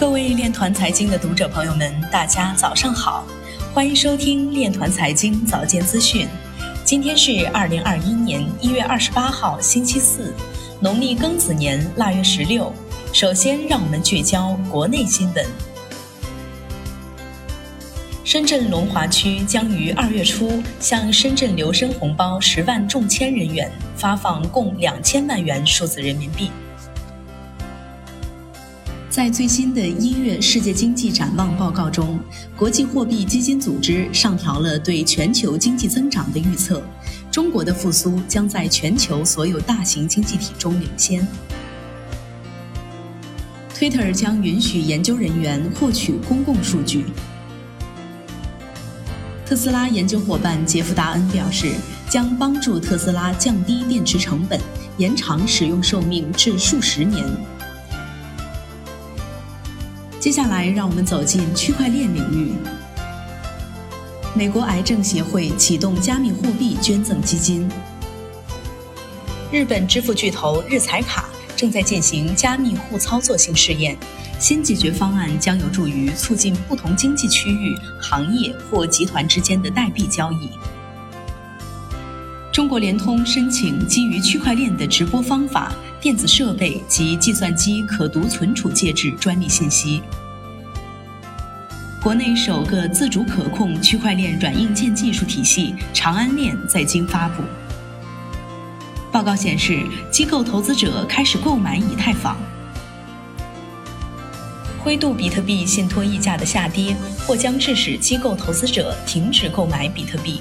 各位链团财经的读者朋友们，大家早上好，欢迎收听链团财经早间资讯。今天是二零二一年一月二十八号，星期四，农历庚子年腊月十六。首先，让我们聚焦国内新闻。深圳龙华区将于二月初向深圳留深红包十万中签人员发放共两千万元数字人民币。在最新的一月世界经济展望报告中，国际货币基金组织上调了对全球经济增长的预测，中国的复苏将在全球所有大型经济体中领先。Twitter 将允许研究人员获取公共数据。特斯拉研究伙伴杰夫·达恩表示，将帮助特斯拉降低电池成本，延长使用寿命至数十年。接下来，让我们走进区块链领域。美国癌症协会启动加密货币捐赠基金。日本支付巨头日财卡正在进行加密互操作性试验，新解决方案将有助于促进不同经济区域、行业或集团之间的代币交易。中国联通申请基于区块链的直播方法。电子设备及计算机可读存储介质专利信息。国内首个自主可控区块链软硬件技术体系长安链在京发布。报告显示，机构投资者开始购买以太坊。灰度比特币信托溢价的下跌，或将致使机构投资者停止购买比特币。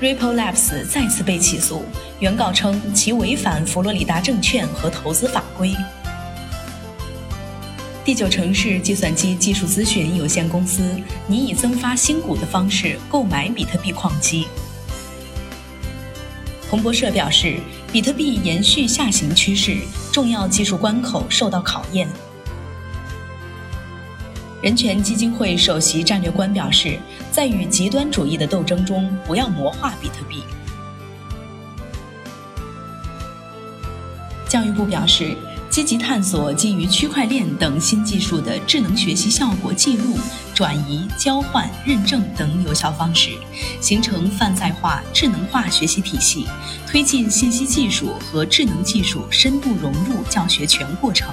Ripple Labs 再次被起诉，原告称其违反佛罗里达证券和投资法规。第九城市计算机技术咨询有限公司拟以增发新股的方式购买比特币矿机。彭博社表示，比特币延续下行趋势，重要技术关口受到考验。人权基金会首席战略官表示，在与极端主义的斗争中，不要魔化比特币。教育部表示，积极探索基于区块链等新技术的智能学习效果记录、转移、交换、认证等有效方式，形成泛在化、智能化学习体系，推进信息技术和智能技术深度融入教学全过程。